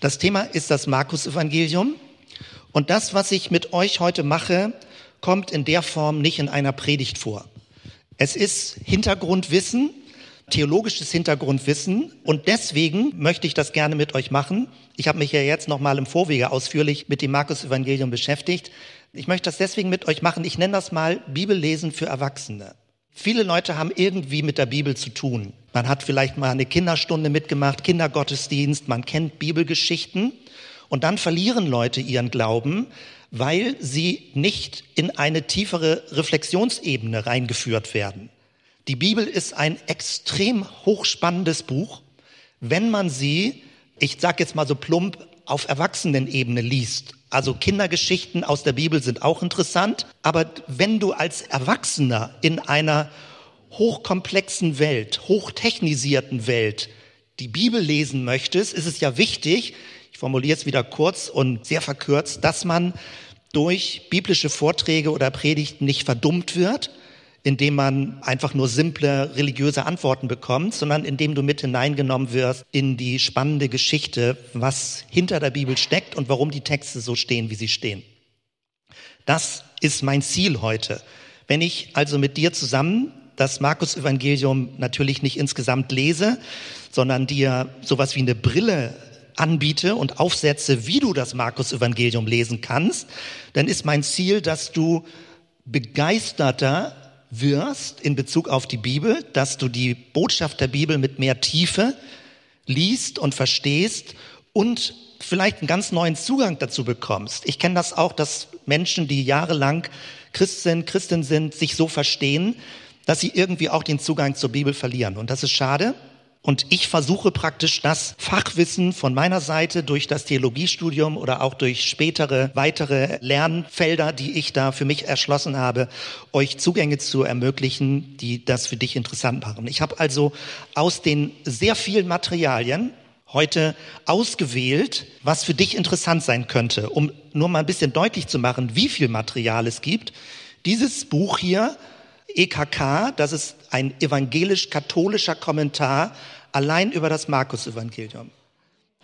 Das Thema ist das Markus-Evangelium. Und das, was ich mit euch heute mache, kommt in der Form nicht in einer Predigt vor. Es ist Hintergrundwissen, theologisches Hintergrundwissen und deswegen möchte ich das gerne mit euch machen. Ich habe mich ja jetzt noch mal im Vorwege ausführlich mit dem Markus Evangelium beschäftigt. Ich möchte das deswegen mit euch machen. Ich nenne das mal Bibellesen für Erwachsene. Viele Leute haben irgendwie mit der Bibel zu tun. Man hat vielleicht mal eine Kinderstunde mitgemacht, Kindergottesdienst, man kennt Bibelgeschichten und dann verlieren Leute ihren Glauben, weil sie nicht in eine tiefere Reflexionsebene reingeführt werden. Die Bibel ist ein extrem hochspannendes Buch, wenn man sie, ich sage jetzt mal so plump, auf Erwachsenenebene liest. Also Kindergeschichten aus der Bibel sind auch interessant, aber wenn du als Erwachsener in einer hochkomplexen Welt, hochtechnisierten Welt die Bibel lesen möchtest, ist es ja wichtig, ich formuliere es wieder kurz und sehr verkürzt, dass man durch biblische Vorträge oder Predigten nicht verdummt wird, indem man einfach nur simple religiöse Antworten bekommt, sondern indem du mit hineingenommen wirst in die spannende Geschichte, was hinter der Bibel steckt und warum die Texte so stehen, wie sie stehen. Das ist mein Ziel heute. Wenn ich also mit dir zusammen das Markus-Evangelium natürlich nicht insgesamt lese, sondern dir sowas wie eine Brille anbiete und aufsetze, wie du das Markus-Evangelium lesen kannst, dann ist mein Ziel, dass du begeisterter wirst in Bezug auf die Bibel, dass du die Botschaft der Bibel mit mehr Tiefe liest und verstehst und vielleicht einen ganz neuen Zugang dazu bekommst. Ich kenne das auch, dass Menschen, die jahrelang Christ sind, Christin sind, sich so verstehen, dass sie irgendwie auch den Zugang zur Bibel verlieren. Und das ist schade. Und ich versuche praktisch das Fachwissen von meiner Seite durch das Theologiestudium oder auch durch spätere weitere Lernfelder, die ich da für mich erschlossen habe, euch Zugänge zu ermöglichen, die das für dich interessant machen. Ich habe also aus den sehr vielen Materialien heute ausgewählt, was für dich interessant sein könnte, um nur mal ein bisschen deutlich zu machen, wie viel Material es gibt. Dieses Buch hier EKK, das ist ein evangelisch-katholischer Kommentar allein über das Markus-Evangelium.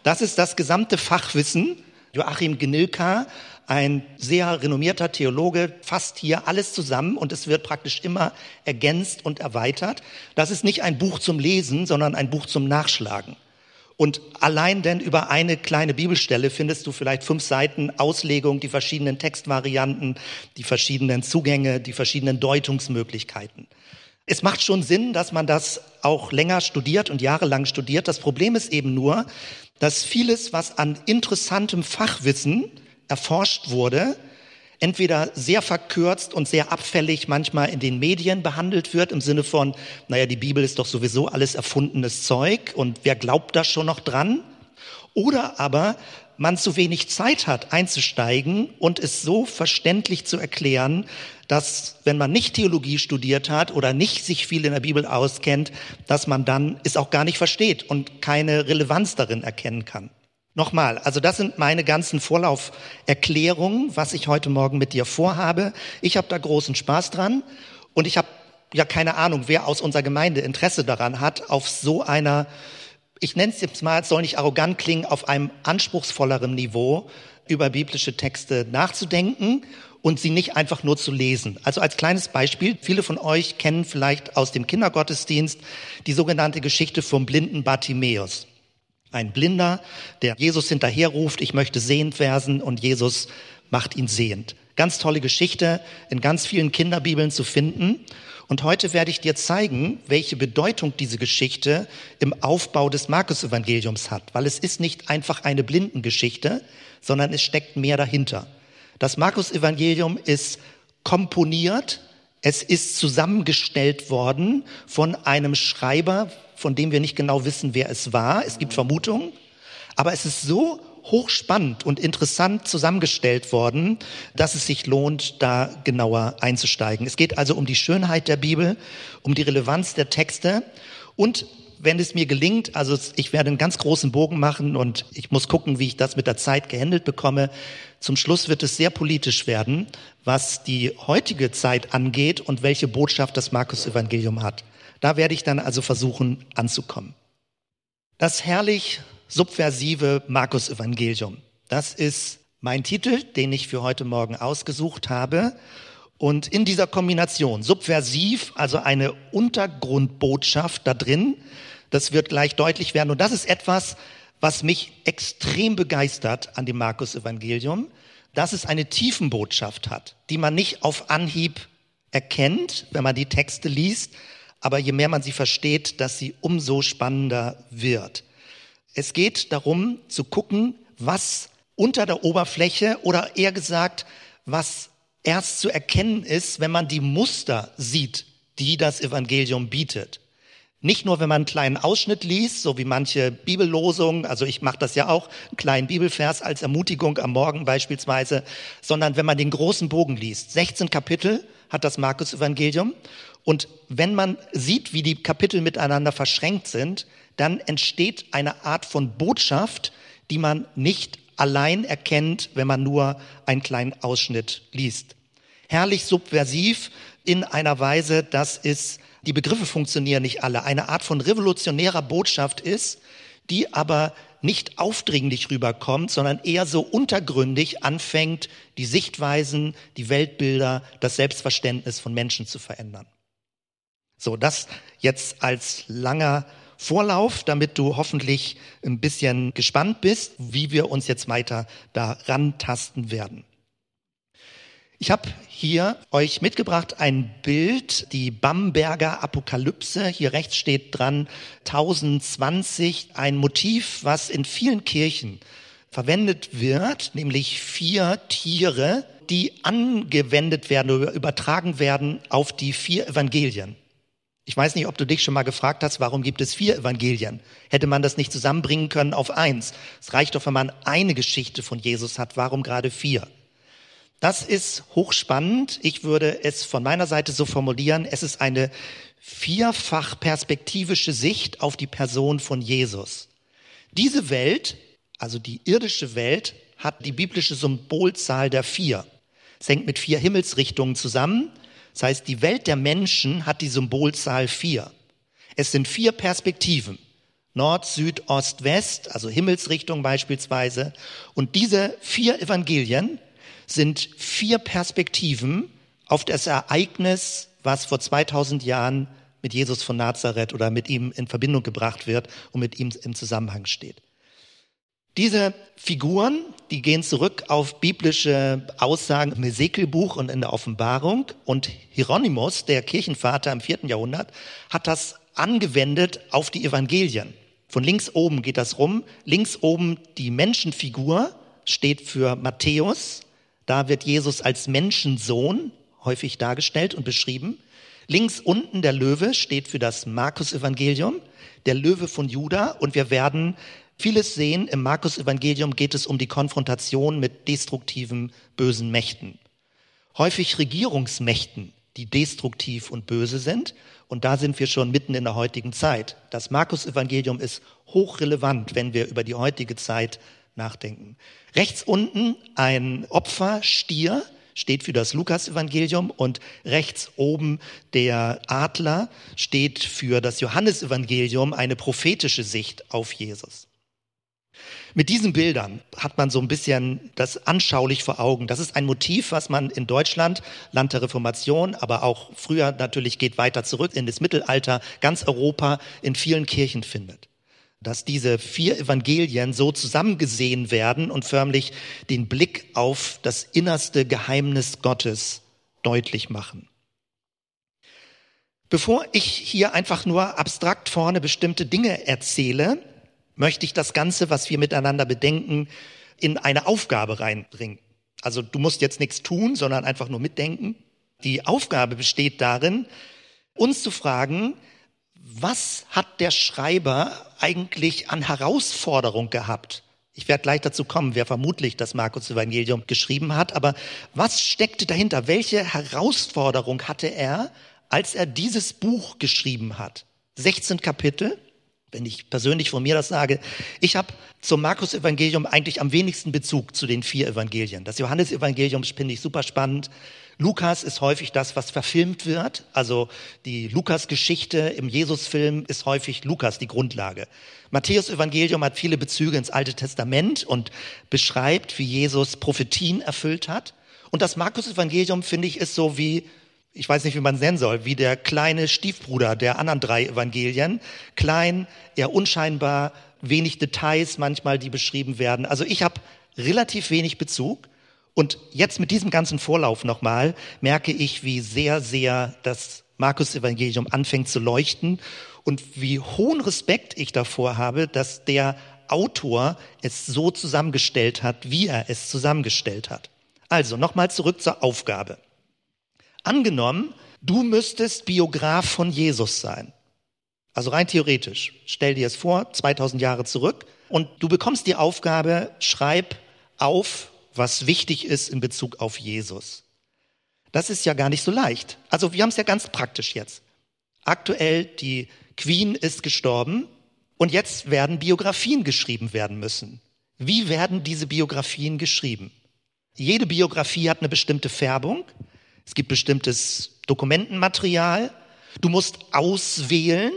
Das ist das gesamte Fachwissen. Joachim Genilka, ein sehr renommierter Theologe, fasst hier alles zusammen und es wird praktisch immer ergänzt und erweitert. Das ist nicht ein Buch zum Lesen, sondern ein Buch zum Nachschlagen. Und allein denn über eine kleine Bibelstelle findest du vielleicht fünf Seiten Auslegung, die verschiedenen Textvarianten, die verschiedenen Zugänge, die verschiedenen Deutungsmöglichkeiten. Es macht schon Sinn, dass man das auch länger studiert und jahrelang studiert. Das Problem ist eben nur, dass vieles, was an interessantem Fachwissen erforscht wurde, entweder sehr verkürzt und sehr abfällig manchmal in den Medien behandelt wird, im Sinne von, naja, die Bibel ist doch sowieso alles erfundenes Zeug und wer glaubt da schon noch dran? Oder aber man zu wenig Zeit hat einzusteigen und es so verständlich zu erklären, dass wenn man nicht Theologie studiert hat oder nicht sich viel in der Bibel auskennt, dass man dann es auch gar nicht versteht und keine Relevanz darin erkennen kann. Nochmal, also das sind meine ganzen Vorlauferklärungen, was ich heute Morgen mit dir vorhabe. Ich habe da großen Spaß dran und ich habe ja keine Ahnung, wer aus unserer Gemeinde Interesse daran hat, auf so einer, ich nenne es jetzt mal, es soll nicht arrogant klingen, auf einem anspruchsvolleren Niveau über biblische Texte nachzudenken und sie nicht einfach nur zu lesen. Also als kleines Beispiel, viele von euch kennen vielleicht aus dem Kindergottesdienst die sogenannte Geschichte vom blinden Bartimäus. Ein Blinder, der Jesus hinterherruft, ich möchte sehend werden und Jesus macht ihn sehend. Ganz tolle Geschichte, in ganz vielen Kinderbibeln zu finden. Und heute werde ich dir zeigen, welche Bedeutung diese Geschichte im Aufbau des Markus-Evangeliums hat. Weil es ist nicht einfach eine Blindengeschichte, sondern es steckt mehr dahinter. Das Markus-Evangelium ist komponiert, es ist zusammengestellt worden von einem Schreiber, von dem wir nicht genau wissen, wer es war. Es gibt Vermutungen, aber es ist so hochspannend und interessant zusammengestellt worden, dass es sich lohnt, da genauer einzusteigen. Es geht also um die Schönheit der Bibel, um die Relevanz der Texte und wenn es mir gelingt, also ich werde einen ganz großen Bogen machen und ich muss gucken, wie ich das mit der Zeit gehandelt bekomme. Zum Schluss wird es sehr politisch werden, was die heutige Zeit angeht und welche Botschaft das Markus-Evangelium hat. Da werde ich dann also versuchen anzukommen. Das herrlich subversive Markus-Evangelium. Das ist mein Titel, den ich für heute Morgen ausgesucht habe. Und in dieser Kombination subversiv, also eine Untergrundbotschaft da drin, das wird gleich deutlich werden. Und das ist etwas, was mich extrem begeistert an dem Markus-Evangelium, dass es eine Tiefenbotschaft hat, die man nicht auf Anhieb erkennt, wenn man die Texte liest, aber je mehr man sie versteht, dass sie umso spannender wird. Es geht darum zu gucken, was unter der Oberfläche oder eher gesagt, was erst zu erkennen ist, wenn man die Muster sieht, die das Evangelium bietet. Nicht nur, wenn man einen kleinen Ausschnitt liest, so wie manche Bibellosungen, also ich mache das ja auch, einen kleinen Bibelvers als Ermutigung am Morgen beispielsweise, sondern wenn man den großen Bogen liest. 16 Kapitel hat das Markus-Evangelium. Und wenn man sieht, wie die Kapitel miteinander verschränkt sind, dann entsteht eine Art von Botschaft, die man nicht allein erkennt, wenn man nur einen kleinen Ausschnitt liest. Herrlich subversiv in einer Weise, dass es, die Begriffe funktionieren nicht alle, eine Art von revolutionärer Botschaft ist, die aber nicht aufdringlich rüberkommt, sondern eher so untergründig anfängt, die Sichtweisen, die Weltbilder, das Selbstverständnis von Menschen zu verändern. So, das jetzt als langer Vorlauf, damit du hoffentlich ein bisschen gespannt bist, wie wir uns jetzt weiter daran tasten werden. Ich habe hier euch mitgebracht ein Bild, die Bamberger Apokalypse. Hier rechts steht dran 1020, ein Motiv, was in vielen Kirchen verwendet wird, nämlich vier Tiere, die angewendet werden oder übertragen werden auf die vier Evangelien. Ich weiß nicht, ob du dich schon mal gefragt hast, warum gibt es vier Evangelien? Hätte man das nicht zusammenbringen können auf eins? Es reicht doch, wenn man eine Geschichte von Jesus hat. Warum gerade vier? Das ist hochspannend. Ich würde es von meiner Seite so formulieren. Es ist eine vierfach perspektivische Sicht auf die Person von Jesus. Diese Welt, also die irdische Welt, hat die biblische Symbolzahl der vier. Es hängt mit vier Himmelsrichtungen zusammen. Das heißt, die Welt der Menschen hat die Symbolzahl vier. Es sind vier Perspektiven. Nord, Süd, Ost, West, also Himmelsrichtung beispielsweise. Und diese vier Evangelien sind vier Perspektiven auf das Ereignis, was vor 2000 Jahren mit Jesus von Nazareth oder mit ihm in Verbindung gebracht wird und mit ihm im Zusammenhang steht. Diese Figuren, die gehen zurück auf biblische Aussagen im Ezekielbuch und in der Offenbarung. Und Hieronymus, der Kirchenvater im vierten Jahrhundert, hat das angewendet auf die Evangelien. Von links oben geht das rum. Links oben die Menschenfigur steht für Matthäus. Da wird Jesus als Menschensohn häufig dargestellt und beschrieben. Links unten der Löwe steht für das Markus-Evangelium, der Löwe von Juda. Und wir werden Vieles sehen, im Markus-Evangelium geht es um die Konfrontation mit destruktiven, bösen Mächten. Häufig Regierungsmächten, die destruktiv und böse sind. Und da sind wir schon mitten in der heutigen Zeit. Das Markus-Evangelium ist hochrelevant, wenn wir über die heutige Zeit nachdenken. Rechts unten ein Opferstier steht für das Lukas-Evangelium und rechts oben der Adler steht für das Johannesevangelium, eine prophetische Sicht auf Jesus. Mit diesen Bildern hat man so ein bisschen das anschaulich vor Augen. Das ist ein Motiv, was man in Deutschland, Land der Reformation, aber auch früher natürlich geht weiter zurück in das Mittelalter, ganz Europa in vielen Kirchen findet. Dass diese vier Evangelien so zusammengesehen werden und förmlich den Blick auf das innerste Geheimnis Gottes deutlich machen. Bevor ich hier einfach nur abstrakt vorne bestimmte Dinge erzähle, möchte ich das Ganze, was wir miteinander bedenken, in eine Aufgabe reinbringen. Also du musst jetzt nichts tun, sondern einfach nur mitdenken. Die Aufgabe besteht darin, uns zu fragen, was hat der Schreiber eigentlich an Herausforderung gehabt? Ich werde gleich dazu kommen, wer vermutlich das Markus Evangelium geschrieben hat, aber was steckte dahinter? Welche Herausforderung hatte er, als er dieses Buch geschrieben hat? 16 Kapitel, wenn ich persönlich von mir das sage, ich habe zum Markus-Evangelium eigentlich am wenigsten Bezug zu den vier Evangelien. Das Johannesevangelium finde ich super spannend. Lukas ist häufig das, was verfilmt wird. Also die Lukas-Geschichte im Jesus-Film ist häufig Lukas die Grundlage. Matthäus-Evangelium hat viele Bezüge ins Alte Testament und beschreibt, wie Jesus Prophetien erfüllt hat. Und das Markus-Evangelium, finde ich, ist so wie ich weiß nicht, wie man es nennen soll, wie der kleine Stiefbruder der anderen drei Evangelien. Klein, eher unscheinbar, wenig Details manchmal, die beschrieben werden. Also ich habe relativ wenig Bezug. Und jetzt mit diesem ganzen Vorlauf nochmal merke ich, wie sehr, sehr das Markus-Evangelium anfängt zu leuchten und wie hohen Respekt ich davor habe, dass der Autor es so zusammengestellt hat, wie er es zusammengestellt hat. Also nochmal zurück zur Aufgabe. Angenommen, du müsstest Biograf von Jesus sein. Also rein theoretisch. Stell dir es vor, 2000 Jahre zurück und du bekommst die Aufgabe, schreib auf, was wichtig ist in Bezug auf Jesus. Das ist ja gar nicht so leicht. Also wir haben es ja ganz praktisch jetzt. Aktuell, die Queen ist gestorben und jetzt werden Biografien geschrieben werden müssen. Wie werden diese Biografien geschrieben? Jede Biografie hat eine bestimmte Färbung. Es gibt bestimmtes Dokumentenmaterial. Du musst auswählen,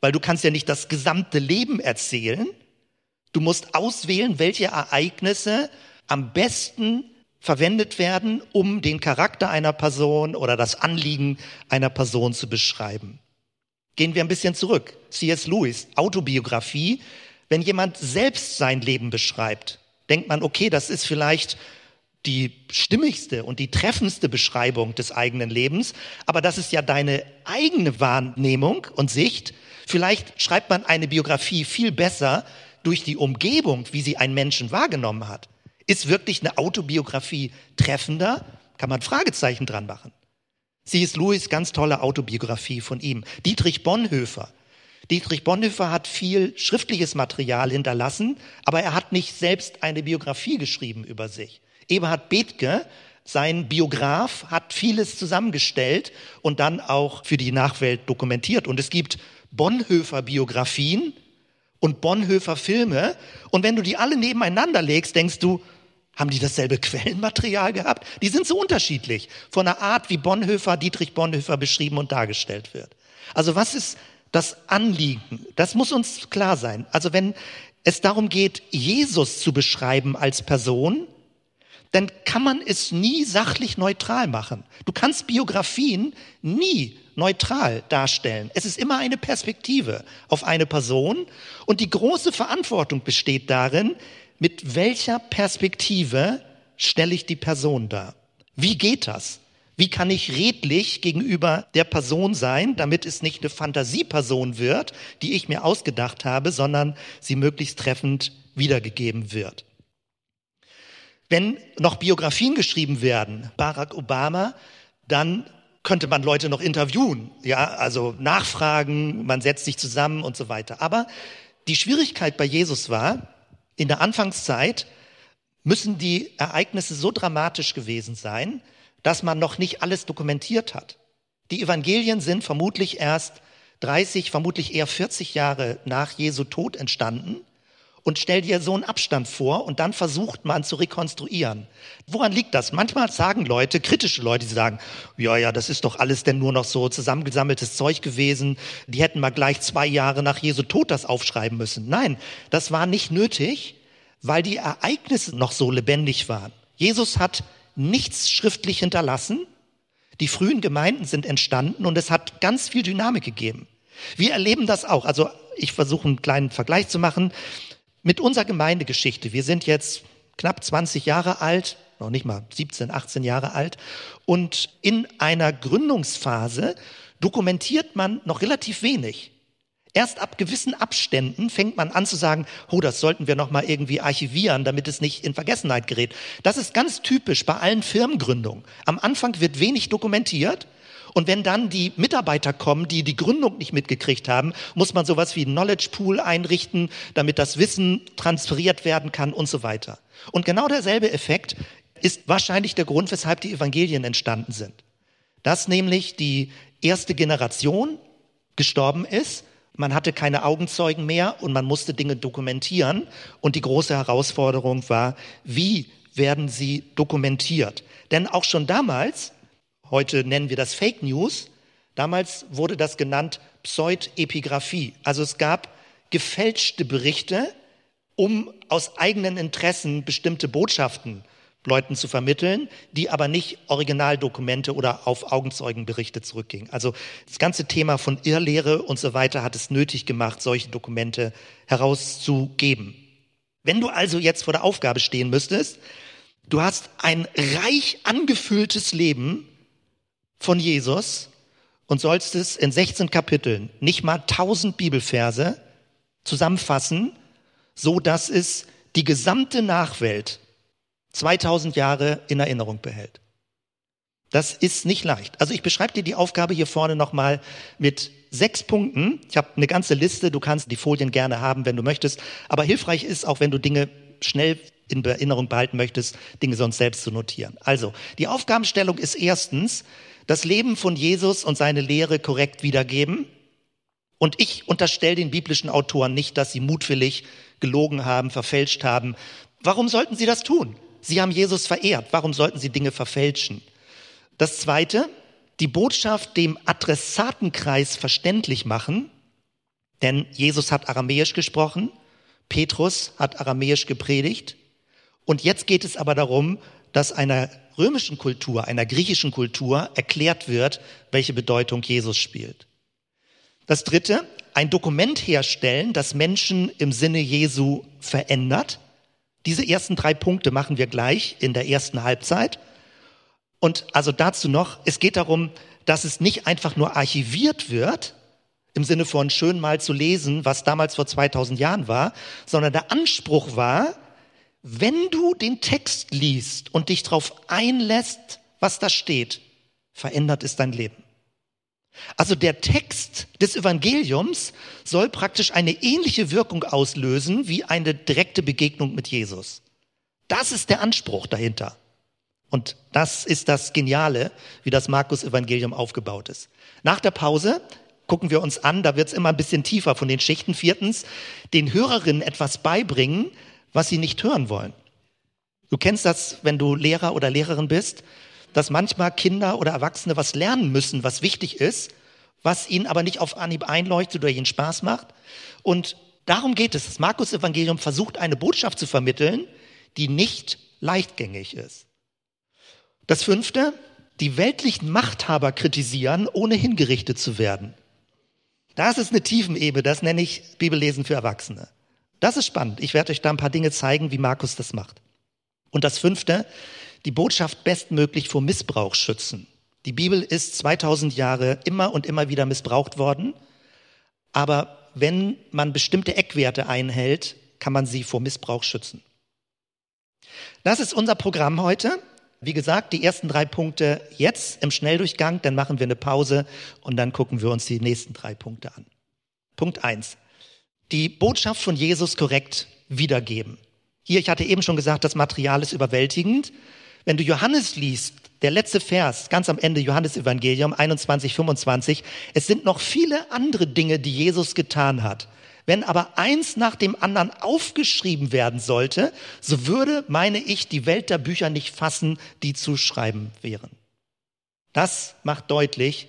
weil du kannst ja nicht das gesamte Leben erzählen. Du musst auswählen, welche Ereignisse am besten verwendet werden, um den Charakter einer Person oder das Anliegen einer Person zu beschreiben. Gehen wir ein bisschen zurück. C.S. Lewis, Autobiografie. Wenn jemand selbst sein Leben beschreibt, denkt man, okay, das ist vielleicht die stimmigste und die treffendste Beschreibung des eigenen Lebens, aber das ist ja deine eigene Wahrnehmung und Sicht. Vielleicht schreibt man eine Biografie viel besser durch die Umgebung, wie sie einen Menschen wahrgenommen hat. Ist wirklich eine Autobiografie treffender? Kann man Fragezeichen dran machen. Sie ist Louis ganz tolle Autobiografie von ihm. Dietrich Bonhoeffer. Dietrich Bonhoeffer hat viel schriftliches Material hinterlassen, aber er hat nicht selbst eine Biografie geschrieben über sich. Eberhard Bethke, sein Biograf, hat vieles zusammengestellt und dann auch für die Nachwelt dokumentiert. Und es gibt Bonhoeffer-Biografien und Bonhoeffer-Filme. Und wenn du die alle nebeneinander legst, denkst du, haben die dasselbe Quellenmaterial gehabt? Die sind so unterschiedlich von der Art, wie Bonhoeffer, Dietrich Bonhoeffer beschrieben und dargestellt wird. Also was ist das Anliegen? Das muss uns klar sein. Also wenn es darum geht, Jesus zu beschreiben als Person, dann kann man es nie sachlich neutral machen. Du kannst Biografien nie neutral darstellen. Es ist immer eine Perspektive auf eine Person und die große Verantwortung besteht darin, mit welcher Perspektive stelle ich die Person dar? Wie geht das? Wie kann ich redlich gegenüber der Person sein, damit es nicht eine Fantasieperson wird, die ich mir ausgedacht habe, sondern sie möglichst treffend wiedergegeben wird? Wenn noch Biografien geschrieben werden, Barack Obama, dann könnte man Leute noch interviewen, ja, also nachfragen, man setzt sich zusammen und so weiter. Aber die Schwierigkeit bei Jesus war, in der Anfangszeit müssen die Ereignisse so dramatisch gewesen sein, dass man noch nicht alles dokumentiert hat. Die Evangelien sind vermutlich erst 30, vermutlich eher 40 Jahre nach Jesu Tod entstanden und stell dir so einen Abstand vor und dann versucht man zu rekonstruieren. Woran liegt das? Manchmal sagen Leute, kritische Leute, die sagen, ja, ja, das ist doch alles denn nur noch so zusammengesammeltes Zeug gewesen. Die hätten mal gleich zwei Jahre nach Jesu Tod das aufschreiben müssen. Nein, das war nicht nötig, weil die Ereignisse noch so lebendig waren. Jesus hat nichts schriftlich hinterlassen. Die frühen Gemeinden sind entstanden und es hat ganz viel Dynamik gegeben. Wir erleben das auch. Also ich versuche einen kleinen Vergleich zu machen mit unserer Gemeindegeschichte. Wir sind jetzt knapp 20 Jahre alt, noch nicht mal 17, 18 Jahre alt. Und in einer Gründungsphase dokumentiert man noch relativ wenig. Erst ab gewissen Abständen fängt man an zu sagen, oh, das sollten wir noch mal irgendwie archivieren, damit es nicht in Vergessenheit gerät. Das ist ganz typisch bei allen Firmengründungen. Am Anfang wird wenig dokumentiert und wenn dann die Mitarbeiter kommen, die die Gründung nicht mitgekriegt haben, muss man sowas wie Knowledge Pool einrichten, damit das Wissen transferiert werden kann und so weiter. Und genau derselbe Effekt ist wahrscheinlich der Grund, weshalb die Evangelien entstanden sind. Dass nämlich die erste Generation gestorben ist, Man hatte keine Augenzeugen mehr und man musste Dinge dokumentieren. Und die große Herausforderung war, wie werden sie dokumentiert? Denn auch schon damals, heute nennen wir das Fake News, damals wurde das genannt Pseudepigraphie. Also es gab gefälschte Berichte, um aus eigenen Interessen bestimmte Botschaften Leuten zu vermitteln, die aber nicht Originaldokumente oder auf Augenzeugenberichte zurückgingen. Also das ganze Thema von Irrlehre und so weiter hat es nötig gemacht, solche Dokumente herauszugeben. Wenn du also jetzt vor der Aufgabe stehen müsstest, du hast ein reich angefülltes Leben von Jesus und sollst es in 16 Kapiteln, nicht mal 1000 Bibelverse zusammenfassen, so dass es die gesamte Nachwelt 2000 Jahre in Erinnerung behält. Das ist nicht leicht. Also ich beschreibe dir die Aufgabe hier vorne nochmal mit sechs Punkten. Ich habe eine ganze Liste, du kannst die Folien gerne haben, wenn du möchtest. Aber hilfreich ist auch, wenn du Dinge schnell in Erinnerung behalten möchtest, Dinge sonst selbst zu notieren. Also, die Aufgabenstellung ist erstens, das Leben von Jesus und seine Lehre korrekt wiedergeben. Und ich unterstelle den biblischen Autoren nicht, dass sie mutwillig gelogen haben, verfälscht haben. Warum sollten sie das tun? Sie haben Jesus verehrt. Warum sollten sie Dinge verfälschen? Das zweite, die Botschaft dem Adressatenkreis verständlich machen, denn Jesus hat Aramäisch gesprochen, Petrus hat Aramäisch gepredigt und jetzt geht es aber darum, dass einer römischen Kultur, einer griechischen Kultur erklärt wird, welche Bedeutung Jesus spielt. Das dritte, ein Dokument herstellen, das Menschen im Sinne Jesu verändert. Diese ersten drei Punkte machen wir gleich in der ersten Halbzeit. Und also dazu noch, es geht darum, dass es nicht einfach nur archiviert wird, im Sinne von schön mal zu lesen, was damals vor 2000 Jahren war, sondern der Anspruch war, wenn du den Text liest und dich darauf einlässt, was da steht, verändert es dein Leben. Also der Text des Evangeliums soll praktisch eine ähnliche Wirkung auslösen wie eine direkte Begegnung mit Jesus. Das ist der Anspruch dahinter. Und das ist das Geniale, wie das Markus-Evangelium aufgebaut ist. Nach der Pause gucken wir uns an, da wird es immer ein bisschen tiefer von den Schichten. Viertens, den Hörerinnen etwas beibringen, was sie nicht hören wollen. Du kennst das, wenn du Lehrer oder Lehrerin bist dass manchmal Kinder oder Erwachsene was lernen müssen, was wichtig ist, was ihnen aber nicht auf Anhieb einleuchtet oder ihnen Spaß macht. Und darum geht es. Das Markus-Evangelium versucht eine Botschaft zu vermitteln, die nicht leichtgängig ist. Das fünfte, die weltlichen Machthaber kritisieren, ohne hingerichtet zu werden. Das ist eine Tiefenebene, das nenne ich Bibellesen für Erwachsene. Das ist spannend. Ich werde euch da ein paar Dinge zeigen, wie Markus das macht. Und das fünfte, die Botschaft bestmöglich vor Missbrauch schützen. Die Bibel ist 2000 Jahre immer und immer wieder missbraucht worden, aber wenn man bestimmte Eckwerte einhält, kann man sie vor Missbrauch schützen. Das ist unser Programm heute. Wie gesagt, die ersten drei Punkte jetzt im Schnelldurchgang, dann machen wir eine Pause und dann gucken wir uns die nächsten drei Punkte an. Punkt eins: Die Botschaft von Jesus korrekt wiedergeben. Hier, ich hatte eben schon gesagt, das Material ist überwältigend. Wenn du Johannes liest, der letzte Vers, ganz am Ende Johannes Evangelium 21, 25, es sind noch viele andere Dinge, die Jesus getan hat. Wenn aber eins nach dem anderen aufgeschrieben werden sollte, so würde, meine ich, die Welt der Bücher nicht fassen, die zu schreiben wären. Das macht deutlich,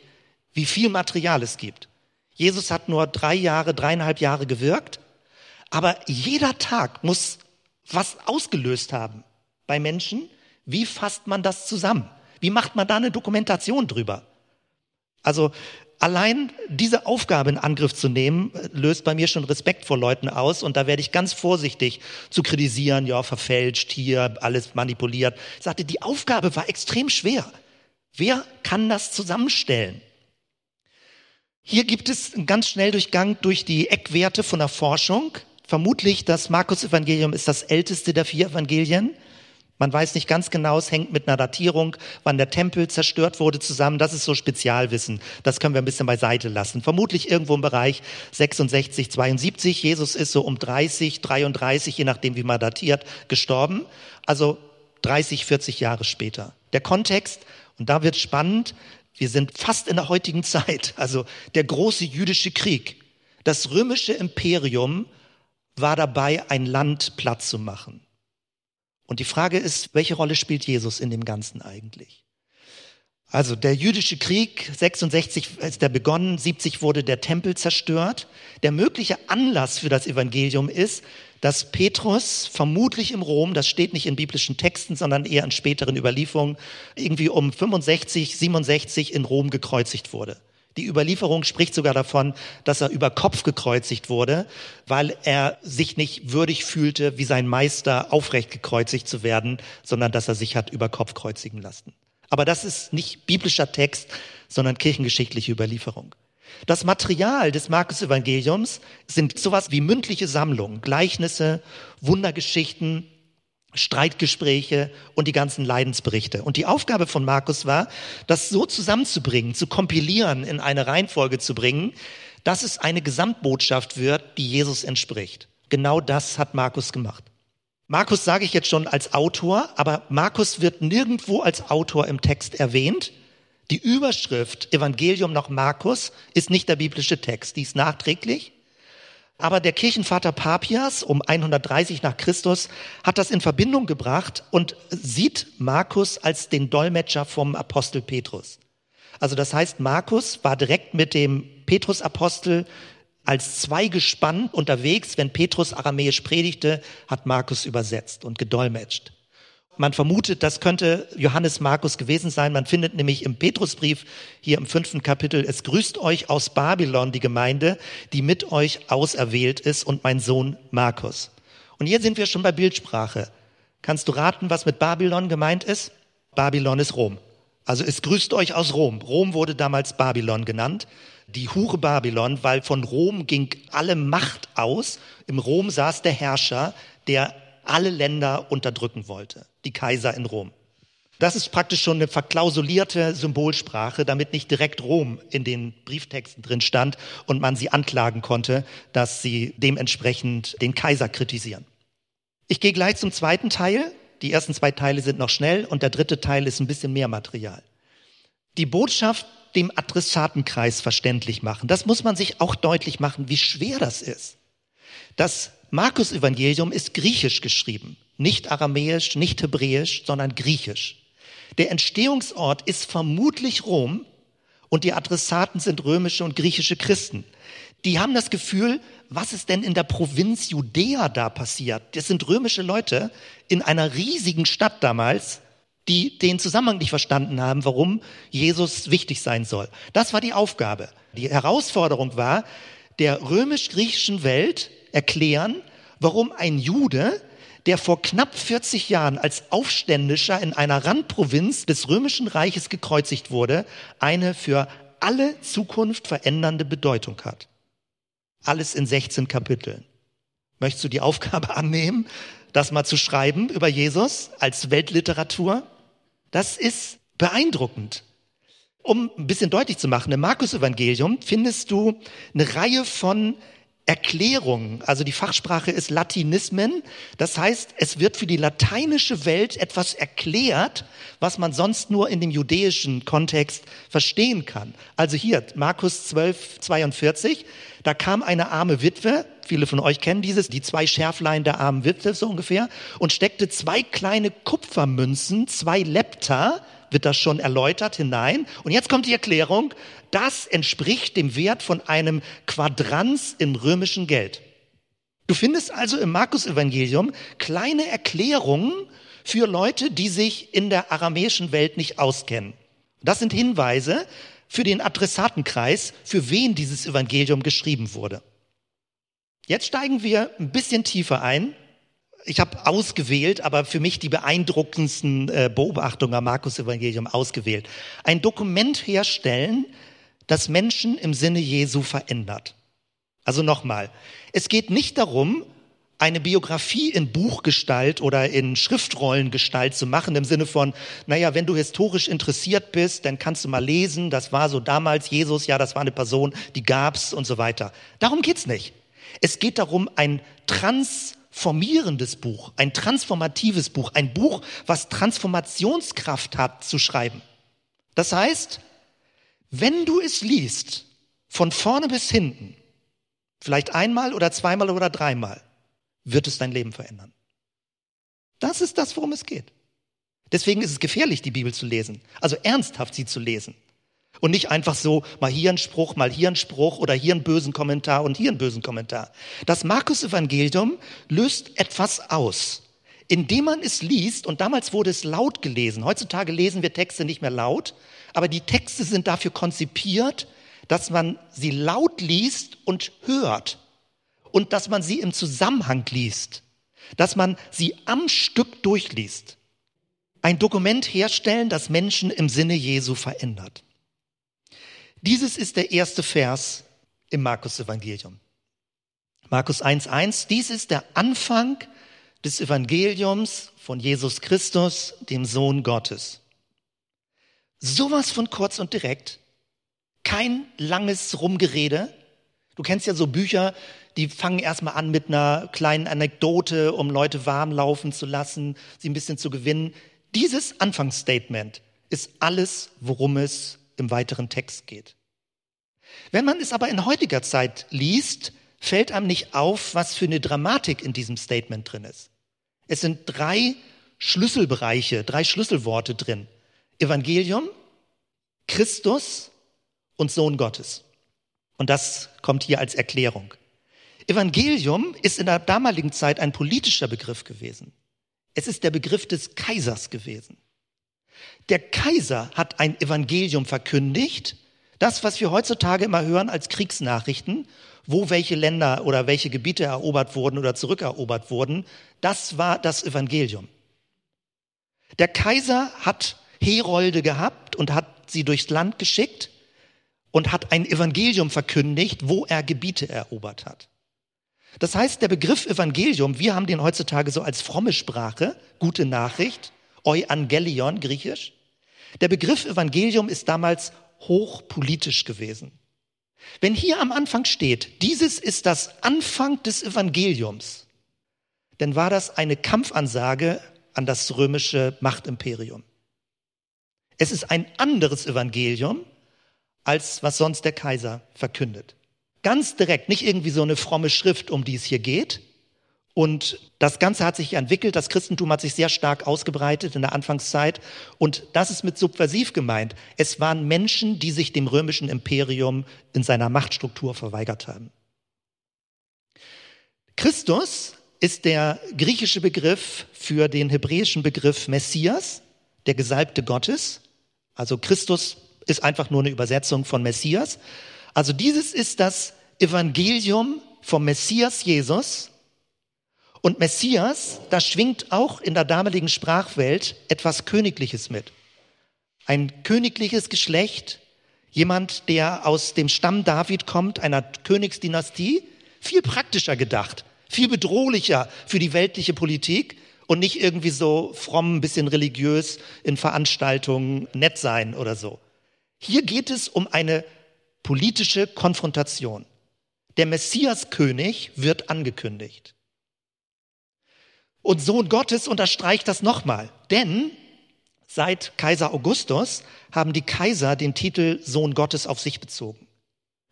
wie viel Material es gibt. Jesus hat nur drei Jahre, dreieinhalb Jahre gewirkt, aber jeder Tag muss was ausgelöst haben bei Menschen, wie fasst man das zusammen? Wie macht man da eine Dokumentation drüber? Also allein diese Aufgabe in Angriff zu nehmen, löst bei mir schon Respekt vor Leuten aus und da werde ich ganz vorsichtig zu kritisieren, ja, verfälscht hier, alles manipuliert. Ich sagte, die Aufgabe war extrem schwer. Wer kann das zusammenstellen? Hier gibt es einen ganz schnell Durchgang durch die Eckwerte von der Forschung. Vermutlich das Markus-Evangelium ist das älteste der vier Evangelien. Man weiß nicht ganz genau, es hängt mit einer Datierung, wann der Tempel zerstört wurde, zusammen. Das ist so Spezialwissen. Das können wir ein bisschen beiseite lassen. Vermutlich irgendwo im Bereich 66, 72. Jesus ist so um 30, 33, je nachdem wie man datiert, gestorben. Also 30, 40 Jahre später. Der Kontext, und da wird spannend, wir sind fast in der heutigen Zeit, also der große jüdische Krieg. Das römische Imperium war dabei, ein Land platt zu machen. Und die Frage ist, welche Rolle spielt Jesus in dem Ganzen eigentlich? Also der jüdische Krieg, 66 ist der begonnen, 70 wurde der Tempel zerstört. Der mögliche Anlass für das Evangelium ist, dass Petrus vermutlich im Rom, das steht nicht in biblischen Texten, sondern eher in späteren Überlieferungen, irgendwie um 65, 67 in Rom gekreuzigt wurde. Die Überlieferung spricht sogar davon, dass er über Kopf gekreuzigt wurde, weil er sich nicht würdig fühlte, wie sein Meister aufrecht gekreuzigt zu werden, sondern dass er sich hat über Kopf kreuzigen lassen. Aber das ist nicht biblischer Text, sondern kirchengeschichtliche Überlieferung. Das Material des Markus-Evangeliums sind sowas wie mündliche Sammlungen, Gleichnisse, Wundergeschichten, Streitgespräche und die ganzen Leidensberichte. Und die Aufgabe von Markus war, das so zusammenzubringen, zu kompilieren, in eine Reihenfolge zu bringen, dass es eine Gesamtbotschaft wird, die Jesus entspricht. Genau das hat Markus gemacht. Markus sage ich jetzt schon als Autor, aber Markus wird nirgendwo als Autor im Text erwähnt. Die Überschrift Evangelium nach Markus ist nicht der biblische Text, die ist nachträglich. Aber der Kirchenvater Papias um 130 nach Christus hat das in Verbindung gebracht und sieht Markus als den Dolmetscher vom Apostel Petrus. Also das heißt, Markus war direkt mit dem Petrusapostel als Zweigespann unterwegs. Wenn Petrus aramäisch predigte, hat Markus übersetzt und gedolmetscht. Man vermutet, das könnte Johannes Markus gewesen sein. Man findet nämlich im Petrusbrief hier im fünften Kapitel, es grüßt euch aus Babylon die Gemeinde, die mit euch auserwählt ist und mein Sohn Markus. Und hier sind wir schon bei Bildsprache. Kannst du raten, was mit Babylon gemeint ist? Babylon ist Rom. Also es grüßt euch aus Rom. Rom wurde damals Babylon genannt. Die Hure Babylon, weil von Rom ging alle Macht aus. Im Rom saß der Herrscher, der alle Länder unterdrücken wollte, die Kaiser in Rom. Das ist praktisch schon eine verklausulierte Symbolsprache, damit nicht direkt Rom in den Brieftexten drin stand und man sie anklagen konnte, dass sie dementsprechend den Kaiser kritisieren. Ich gehe gleich zum zweiten Teil. Die ersten zwei Teile sind noch schnell und der dritte Teil ist ein bisschen mehr Material. Die Botschaft dem Adressatenkreis verständlich machen. Das muss man sich auch deutlich machen, wie schwer das ist. Das Markus Evangelium ist griechisch geschrieben, nicht aramäisch, nicht hebräisch, sondern griechisch. Der Entstehungsort ist vermutlich Rom und die Adressaten sind römische und griechische Christen. Die haben das Gefühl, was ist denn in der Provinz Judäa da passiert? Das sind römische Leute in einer riesigen Stadt damals, die den Zusammenhang nicht verstanden haben, warum Jesus wichtig sein soll. Das war die Aufgabe. Die Herausforderung war, der römisch-griechischen Welt erklären, warum ein Jude, der vor knapp 40 Jahren als Aufständischer in einer Randprovinz des römischen Reiches gekreuzigt wurde, eine für alle Zukunft verändernde Bedeutung hat. Alles in 16 Kapiteln. Möchtest du die Aufgabe annehmen, das mal zu schreiben über Jesus als Weltliteratur? Das ist beeindruckend. Um ein bisschen deutlich zu machen, im Markus-Evangelium findest du eine Reihe von Erklärungen, also die Fachsprache ist Latinismen. Das heißt, es wird für die lateinische Welt etwas erklärt, was man sonst nur in dem judäischen Kontext verstehen kann. Also hier, Markus 12, 42, da kam eine arme Witwe, viele von euch kennen dieses, die zwei Schärflein der armen Witwe so ungefähr, und steckte zwei kleine Kupfermünzen, zwei Lepta, wird das schon erläutert hinein. Und jetzt kommt die Erklärung, das entspricht dem Wert von einem Quadranz im römischen Geld. Du findest also im Markus-Evangelium kleine Erklärungen für Leute, die sich in der aramäischen Welt nicht auskennen. Das sind Hinweise für den Adressatenkreis, für wen dieses Evangelium geschrieben wurde. Jetzt steigen wir ein bisschen tiefer ein ich habe ausgewählt, aber für mich die beeindruckendsten äh, Beobachtungen am Markus Evangelium ausgewählt. Ein Dokument herstellen, das Menschen im Sinne Jesu verändert. Also nochmal, es geht nicht darum, eine Biografie in Buchgestalt oder in Schriftrollengestalt zu machen, im Sinne von, naja, wenn du historisch interessiert bist, dann kannst du mal lesen, das war so damals Jesus, ja, das war eine Person, die gab's und so weiter. Darum geht's nicht. Es geht darum, ein trans formierendes Buch, ein transformatives Buch, ein Buch, was Transformationskraft hat zu schreiben. Das heißt, wenn du es liest, von vorne bis hinten, vielleicht einmal oder zweimal oder dreimal, wird es dein Leben verändern. Das ist das, worum es geht. Deswegen ist es gefährlich, die Bibel zu lesen. Also ernsthaft sie zu lesen. Und nicht einfach so, mal hier ein Spruch, mal hier ein Spruch oder hier einen bösen Kommentar und hier einen bösen Kommentar. Das Markus-Evangelium löst etwas aus. Indem man es liest, und damals wurde es laut gelesen, heutzutage lesen wir Texte nicht mehr laut, aber die Texte sind dafür konzipiert, dass man sie laut liest und hört und dass man sie im Zusammenhang liest, dass man sie am Stück durchliest. Ein Dokument herstellen, das Menschen im Sinne Jesu verändert. Dieses ist der erste Vers im Markus Evangelium. Markus 1.1, dies ist der Anfang des Evangeliums von Jesus Christus, dem Sohn Gottes. Sowas von kurz und direkt, kein langes Rumgerede. Du kennst ja so Bücher, die fangen erstmal an mit einer kleinen Anekdote, um Leute warm laufen zu lassen, sie ein bisschen zu gewinnen. Dieses Anfangsstatement ist alles, worum es im weiteren Text geht. Wenn man es aber in heutiger Zeit liest, fällt einem nicht auf, was für eine Dramatik in diesem Statement drin ist. Es sind drei Schlüsselbereiche, drei Schlüsselworte drin. Evangelium, Christus und Sohn Gottes. Und das kommt hier als Erklärung. Evangelium ist in der damaligen Zeit ein politischer Begriff gewesen. Es ist der Begriff des Kaisers gewesen. Der Kaiser hat ein Evangelium verkündigt, das, was wir heutzutage immer hören als Kriegsnachrichten, wo welche Länder oder welche Gebiete erobert wurden oder zurückerobert wurden, das war das Evangelium. Der Kaiser hat Herolde gehabt und hat sie durchs Land geschickt und hat ein Evangelium verkündigt, wo er Gebiete erobert hat. Das heißt, der Begriff Evangelium, wir haben den heutzutage so als fromme Sprache, gute Nachricht, Euangelion, griechisch. Der Begriff Evangelium ist damals hochpolitisch gewesen. Wenn hier am Anfang steht, dieses ist das Anfang des Evangeliums, dann war das eine Kampfansage an das römische Machtimperium. Es ist ein anderes Evangelium, als was sonst der Kaiser verkündet. Ganz direkt, nicht irgendwie so eine fromme Schrift, um die es hier geht, und das Ganze hat sich entwickelt, das Christentum hat sich sehr stark ausgebreitet in der Anfangszeit. Und das ist mit subversiv gemeint. Es waren Menschen, die sich dem römischen Imperium in seiner Machtstruktur verweigert haben. Christus ist der griechische Begriff für den hebräischen Begriff Messias, der Gesalbte Gottes. Also Christus ist einfach nur eine Übersetzung von Messias. Also dieses ist das Evangelium vom Messias Jesus, und Messias, da schwingt auch in der damaligen Sprachwelt etwas Königliches mit. Ein königliches Geschlecht, jemand, der aus dem Stamm David kommt, einer Königsdynastie, viel praktischer gedacht, viel bedrohlicher für die weltliche Politik und nicht irgendwie so fromm, ein bisschen religiös in Veranstaltungen nett sein oder so. Hier geht es um eine politische Konfrontation. Der Messiaskönig wird angekündigt. Und Sohn Gottes unterstreicht das nochmal. Denn seit Kaiser Augustus haben die Kaiser den Titel Sohn Gottes auf sich bezogen.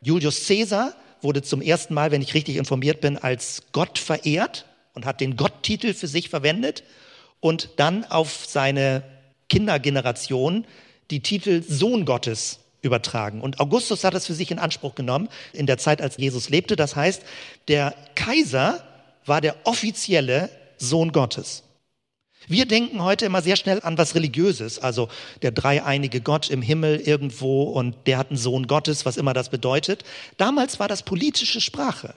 Julius Caesar wurde zum ersten Mal, wenn ich richtig informiert bin, als Gott verehrt und hat den Gotttitel für sich verwendet und dann auf seine Kindergeneration die Titel Sohn Gottes übertragen. Und Augustus hat das für sich in Anspruch genommen in der Zeit, als Jesus lebte. Das heißt, der Kaiser war der offizielle Sohn Gottes. Wir denken heute immer sehr schnell an was Religiöses, also der dreieinige Gott im Himmel irgendwo und der hat einen Sohn Gottes, was immer das bedeutet. Damals war das politische Sprache.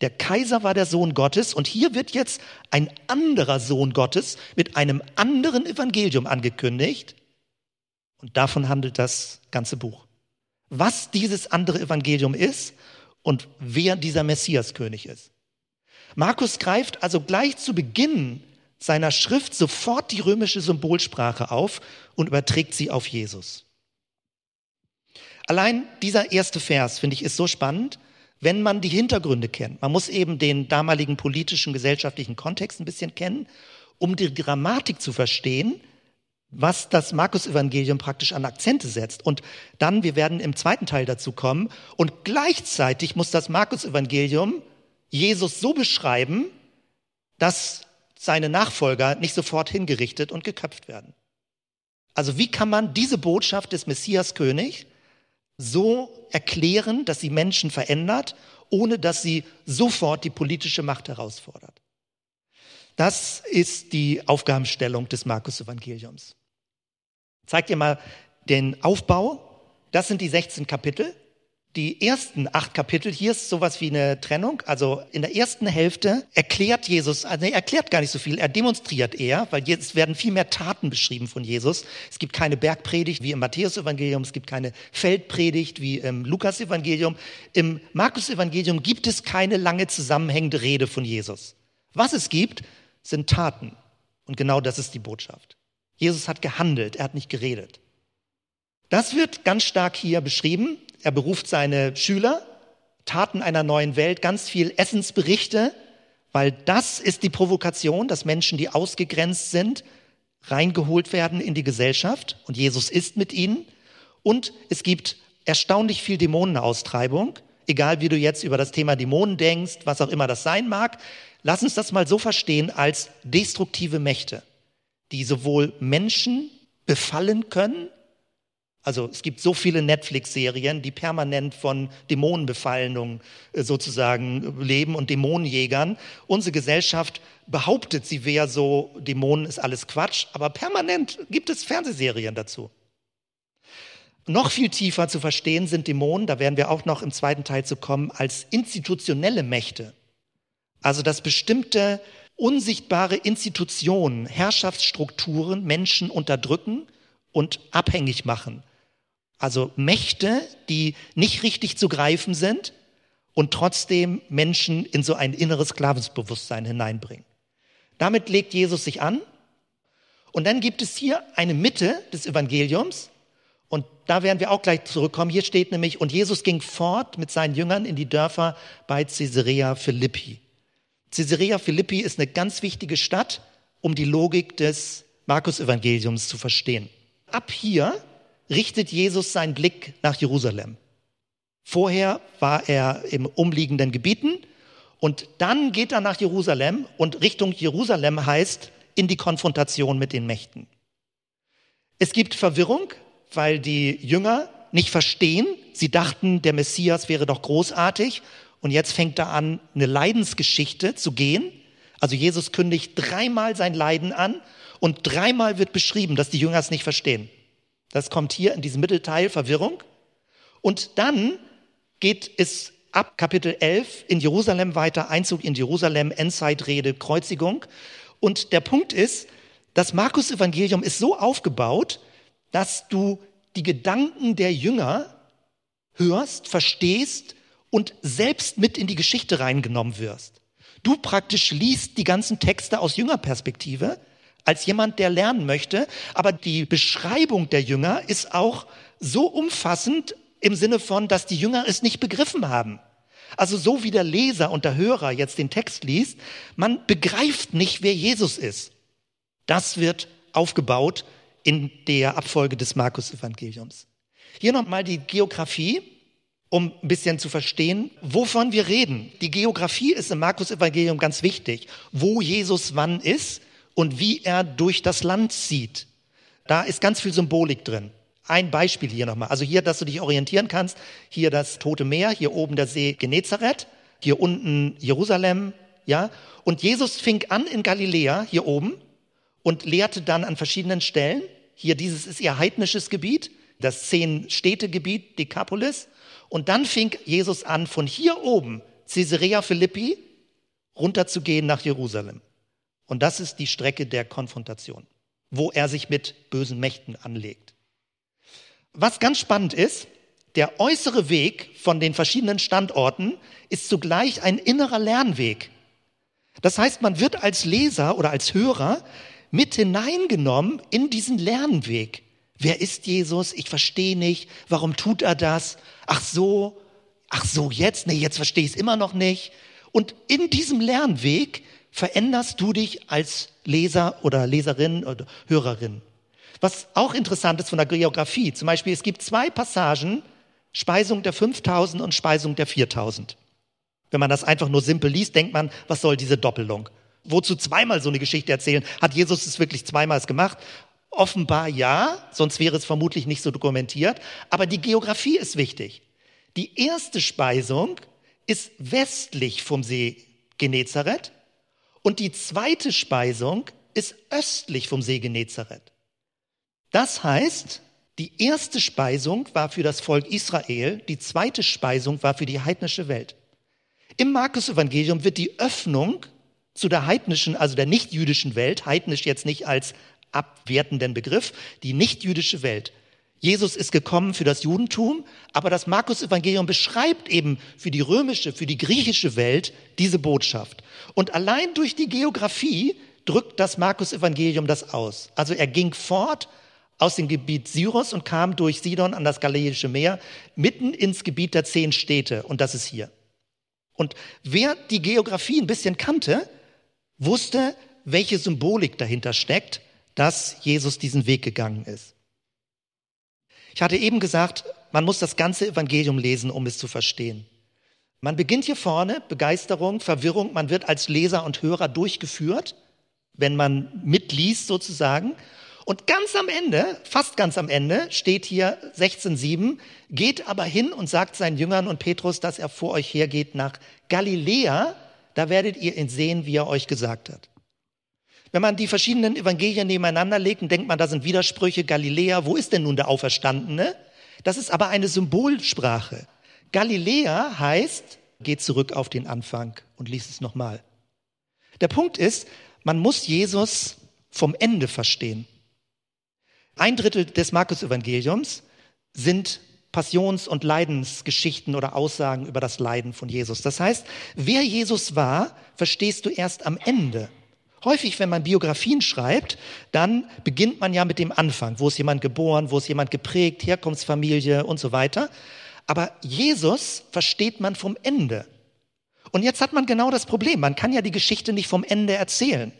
Der Kaiser war der Sohn Gottes und hier wird jetzt ein anderer Sohn Gottes mit einem anderen Evangelium angekündigt und davon handelt das ganze Buch. Was dieses andere Evangelium ist und wer dieser Messiaskönig ist. Markus greift also gleich zu Beginn seiner Schrift sofort die römische Symbolsprache auf und überträgt sie auf Jesus. Allein dieser erste Vers, finde ich, ist so spannend, wenn man die Hintergründe kennt. Man muss eben den damaligen politischen, gesellschaftlichen Kontext ein bisschen kennen, um die Grammatik zu verstehen, was das Markus-Evangelium praktisch an Akzente setzt. Und dann, wir werden im zweiten Teil dazu kommen, und gleichzeitig muss das Markus-Evangelium Jesus so beschreiben, dass seine Nachfolger nicht sofort hingerichtet und geköpft werden. Also wie kann man diese Botschaft des Messias König so erklären, dass sie Menschen verändert, ohne dass sie sofort die politische Macht herausfordert? Das ist die Aufgabenstellung des Markus-Evangeliums. Zeigt ihr mal den Aufbau. Das sind die 16 Kapitel. Die ersten acht Kapitel, hier ist sowas wie eine Trennung. Also in der ersten Hälfte erklärt Jesus, also er erklärt gar nicht so viel, er demonstriert eher, weil jetzt werden viel mehr Taten beschrieben von Jesus. Es gibt keine Bergpredigt wie im Matthäus-Evangelium, es gibt keine Feldpredigt wie im Lukas-Evangelium. Im Markus-Evangelium gibt es keine lange zusammenhängende Rede von Jesus. Was es gibt, sind Taten. Und genau das ist die Botschaft. Jesus hat gehandelt, er hat nicht geredet. Das wird ganz stark hier beschrieben. Er beruft seine Schüler, Taten einer neuen Welt, ganz viel Essensberichte, weil das ist die Provokation, dass Menschen, die ausgegrenzt sind, reingeholt werden in die Gesellschaft und Jesus ist mit ihnen. Und es gibt erstaunlich viel Dämonenaustreibung, egal wie du jetzt über das Thema Dämonen denkst, was auch immer das sein mag. Lass uns das mal so verstehen als destruktive Mächte, die sowohl Menschen befallen können, also es gibt so viele Netflix-Serien, die permanent von Dämonenbefallungen äh, sozusagen leben und Dämonenjägern. Unsere Gesellschaft behauptet, sie wäre so, Dämonen ist alles Quatsch, aber permanent gibt es Fernsehserien dazu. Noch viel tiefer zu verstehen sind Dämonen, da werden wir auch noch im zweiten Teil zu kommen, als institutionelle Mächte. Also dass bestimmte unsichtbare Institutionen, Herrschaftsstrukturen Menschen unterdrücken und abhängig machen. Also Mächte, die nicht richtig zu greifen sind und trotzdem Menschen in so ein inneres Sklavensbewusstsein hineinbringen. Damit legt Jesus sich an. Und dann gibt es hier eine Mitte des Evangeliums. Und da werden wir auch gleich zurückkommen. Hier steht nämlich, und Jesus ging fort mit seinen Jüngern in die Dörfer bei Caesarea Philippi. Caesarea Philippi ist eine ganz wichtige Stadt, um die Logik des Markus-Evangeliums zu verstehen. Ab hier richtet Jesus seinen Blick nach Jerusalem. Vorher war er im umliegenden Gebieten und dann geht er nach Jerusalem und Richtung Jerusalem heißt in die Konfrontation mit den Mächten. Es gibt Verwirrung, weil die Jünger nicht verstehen. Sie dachten, der Messias wäre doch großartig und jetzt fängt er an, eine Leidensgeschichte zu gehen. Also Jesus kündigt dreimal sein Leiden an und dreimal wird beschrieben, dass die Jünger es nicht verstehen. Das kommt hier in diesem Mittelteil Verwirrung. Und dann geht es ab Kapitel 11 in Jerusalem weiter, Einzug in Jerusalem, Endzeitrede, Kreuzigung. Und der Punkt ist, das Markus Evangelium ist so aufgebaut, dass du die Gedanken der Jünger hörst, verstehst und selbst mit in die Geschichte reingenommen wirst. Du praktisch liest die ganzen Texte aus Jüngerperspektive als jemand, der lernen möchte, aber die Beschreibung der Jünger ist auch so umfassend im Sinne von, dass die Jünger es nicht begriffen haben. Also so wie der Leser und der Hörer jetzt den Text liest, man begreift nicht, wer Jesus ist. Das wird aufgebaut in der Abfolge des Markus-Evangeliums. Hier nochmal die Geografie um ein bisschen zu verstehen, wovon wir reden. Die Geografie ist im Markus-Evangelium ganz wichtig, wo Jesus wann ist und wie er durch das Land zieht. Da ist ganz viel Symbolik drin. Ein Beispiel hier nochmal. Also hier, dass du dich orientieren kannst. Hier das Tote Meer, hier oben der See Genezareth, hier unten Jerusalem, ja. Und Jesus fing an in Galiläa, hier oben, und lehrte dann an verschiedenen Stellen. Hier, dieses ist ihr heidnisches Gebiet, das Zehn-Städte-Gebiet, Decapolis. Und dann fing Jesus an, von hier oben, Caesarea Philippi, runterzugehen nach Jerusalem. Und das ist die Strecke der Konfrontation, wo er sich mit bösen Mächten anlegt. Was ganz spannend ist, der äußere Weg von den verschiedenen Standorten ist zugleich ein innerer Lernweg. Das heißt, man wird als Leser oder als Hörer mit hineingenommen in diesen Lernweg. Wer ist Jesus? Ich verstehe nicht. Warum tut er das? Ach so, ach so, jetzt? Nee, jetzt verstehe ich es immer noch nicht. Und in diesem Lernweg veränderst du dich als Leser oder Leserin oder Hörerin. Was auch interessant ist von der Geografie, zum Beispiel, es gibt zwei Passagen, Speisung der 5000 und Speisung der 4000. Wenn man das einfach nur simpel liest, denkt man, was soll diese Doppelung? Wozu zweimal so eine Geschichte erzählen? Hat Jesus es wirklich zweimal gemacht? Offenbar ja, sonst wäre es vermutlich nicht so dokumentiert. Aber die Geografie ist wichtig. Die erste Speisung ist westlich vom See Genezareth und die zweite Speisung ist östlich vom See Genezareth. Das heißt, die erste Speisung war für das Volk Israel, die zweite Speisung war für die heidnische Welt. Im Markus-Evangelium wird die Öffnung zu der heidnischen, also der nicht-jüdischen Welt, heidnisch jetzt nicht als abwertenden Begriff, die nicht-jüdische Welt. Jesus ist gekommen für das Judentum, aber das Markus-Evangelium beschreibt eben für die römische, für die griechische Welt diese Botschaft. Und allein durch die Geografie drückt das Markus-Evangelium das aus. Also er ging fort aus dem Gebiet Syros und kam durch Sidon an das Galiläische Meer mitten ins Gebiet der zehn Städte. Und das ist hier. Und wer die Geografie ein bisschen kannte, wusste, welche Symbolik dahinter steckt, dass Jesus diesen Weg gegangen ist. Ich hatte eben gesagt, man muss das ganze Evangelium lesen, um es zu verstehen. Man beginnt hier vorne, Begeisterung, Verwirrung, man wird als Leser und Hörer durchgeführt, wenn man mitliest sozusagen. Und ganz am Ende, fast ganz am Ende, steht hier 16.7, geht aber hin und sagt seinen Jüngern und Petrus, dass er vor euch hergeht nach Galiläa, da werdet ihr ihn sehen, wie er euch gesagt hat. Wenn man die verschiedenen Evangelien nebeneinander legt, denkt man, da sind Widersprüche. Galiläa, wo ist denn nun der Auferstandene? Das ist aber eine Symbolsprache. Galiläa heißt, geht zurück auf den Anfang und liest es nochmal. Der Punkt ist, man muss Jesus vom Ende verstehen. Ein Drittel des Markus-Evangeliums sind Passions- und Leidensgeschichten oder Aussagen über das Leiden von Jesus. Das heißt, wer Jesus war, verstehst du erst am Ende. Häufig, wenn man Biografien schreibt, dann beginnt man ja mit dem Anfang. Wo ist jemand geboren? Wo ist jemand geprägt? Herkunftsfamilie und so weiter. Aber Jesus versteht man vom Ende. Und jetzt hat man genau das Problem. Man kann ja die Geschichte nicht vom Ende erzählen.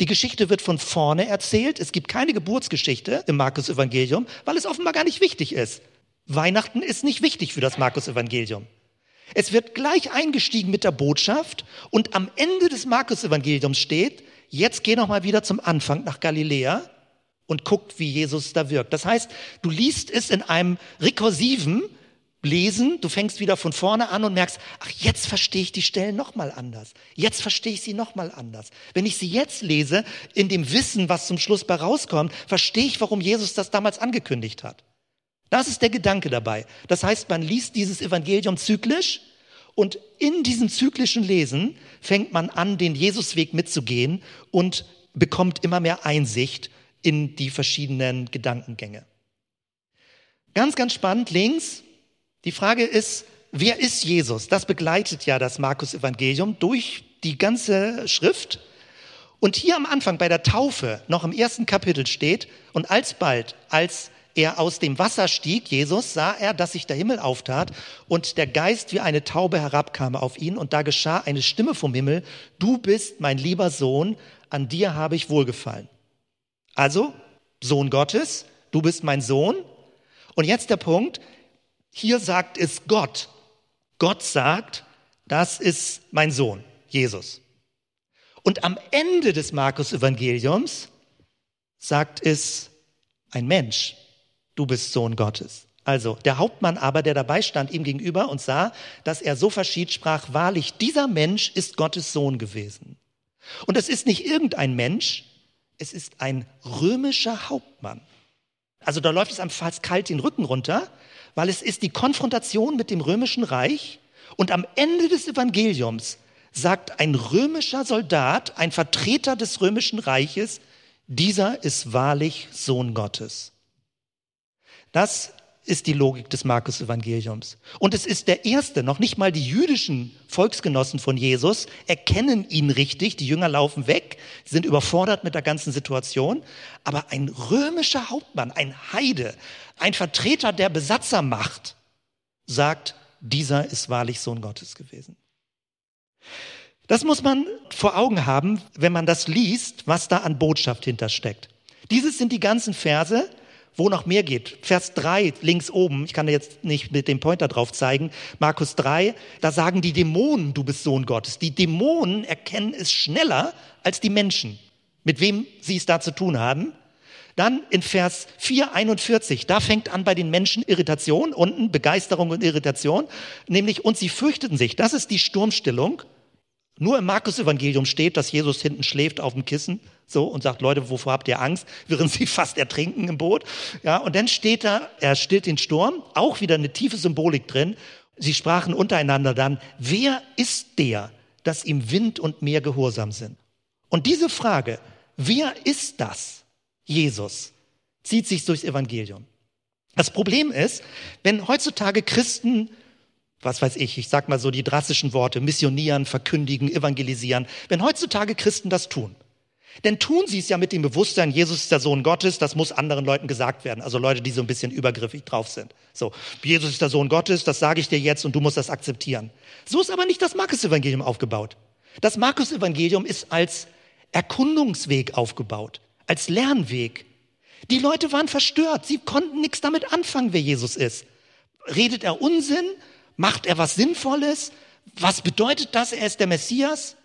Die Geschichte wird von vorne erzählt. Es gibt keine Geburtsgeschichte im Markus-Evangelium, weil es offenbar gar nicht wichtig ist. Weihnachten ist nicht wichtig für das Markus-Evangelium. Es wird gleich eingestiegen mit der Botschaft und am Ende des Markus-Evangeliums steht, jetzt geh noch mal wieder zum Anfang nach Galiläa und guckt, wie Jesus da wirkt. Das heißt, du liest es in einem rekursiven Lesen, du fängst wieder von vorne an und merkst, ach, jetzt verstehe ich die Stellen noch mal anders. Jetzt verstehe ich sie noch mal anders. Wenn ich sie jetzt lese, in dem Wissen, was zum Schluss bei rauskommt, verstehe ich, warum Jesus das damals angekündigt hat. Das ist der Gedanke dabei. Das heißt, man liest dieses Evangelium zyklisch und in diesem zyklischen Lesen fängt man an, den Jesusweg mitzugehen und bekommt immer mehr Einsicht in die verschiedenen Gedankengänge. Ganz, ganz spannend links. Die Frage ist, wer ist Jesus? Das begleitet ja das Markus-Evangelium durch die ganze Schrift. Und hier am Anfang bei der Taufe, noch im ersten Kapitel steht, und alsbald, als er aus dem Wasser stieg, Jesus, sah er, dass sich der Himmel auftat und der Geist wie eine Taube herabkam auf ihn und da geschah eine Stimme vom Himmel, du bist mein lieber Sohn, an dir habe ich wohlgefallen. Also, Sohn Gottes, du bist mein Sohn. Und jetzt der Punkt, hier sagt es Gott. Gott sagt, das ist mein Sohn, Jesus. Und am Ende des Markus-Evangeliums sagt es ein Mensch, du bist Sohn Gottes. Also der Hauptmann aber, der dabei stand, ihm gegenüber und sah, dass er so verschied, sprach, wahrlich, dieser Mensch ist Gottes Sohn gewesen. Und es ist nicht irgendein Mensch, es ist ein römischer Hauptmann. Also da läuft es einem fast kalt den Rücken runter, weil es ist die Konfrontation mit dem römischen Reich und am Ende des Evangeliums sagt ein römischer Soldat, ein Vertreter des römischen Reiches, dieser ist wahrlich Sohn Gottes. Das ist die Logik des Markus-Evangeliums. Und es ist der erste, noch nicht mal die jüdischen Volksgenossen von Jesus erkennen ihn richtig. Die Jünger laufen weg, sind überfordert mit der ganzen Situation. Aber ein römischer Hauptmann, ein Heide, ein Vertreter der Besatzermacht sagt, dieser ist wahrlich Sohn Gottes gewesen. Das muss man vor Augen haben, wenn man das liest, was da an Botschaft hintersteckt. Dieses sind die ganzen Verse, wo noch mehr geht. Vers 3 links oben, ich kann jetzt nicht mit dem Pointer drauf zeigen, Markus 3, da sagen die Dämonen, du bist Sohn Gottes. Die Dämonen erkennen es schneller als die Menschen, mit wem sie es da zu tun haben. Dann in Vers 4, 41, da fängt an bei den Menschen Irritation, unten Begeisterung und Irritation, nämlich und sie fürchteten sich. Das ist die Sturmstillung. Nur im Markus-Evangelium steht, dass Jesus hinten schläft auf dem Kissen, so, und sagt, Leute, wovor habt ihr Angst? Während sie fast ertrinken im Boot. Ja, und dann steht da, er stillt den Sturm, auch wieder eine tiefe Symbolik drin. Sie sprachen untereinander dann, wer ist der, dass ihm Wind und Meer gehorsam sind? Und diese Frage, wer ist das? Jesus zieht sich durchs Evangelium. Das Problem ist, wenn heutzutage Christen, was weiß ich, ich sag mal so die drastischen Worte, missionieren, verkündigen, evangelisieren, wenn heutzutage Christen das tun, denn tun sie es ja mit dem Bewusstsein, Jesus ist der Sohn Gottes, das muss anderen Leuten gesagt werden. Also Leute, die so ein bisschen übergriffig drauf sind. So, Jesus ist der Sohn Gottes, das sage ich dir jetzt und du musst das akzeptieren. So ist aber nicht das Markus-Evangelium aufgebaut. Das Markus-Evangelium ist als Erkundungsweg aufgebaut als Lernweg. Die Leute waren verstört. Sie konnten nichts damit anfangen, wer Jesus ist. Redet er Unsinn? Macht er was Sinnvolles? Was bedeutet das? Er ist der Messias?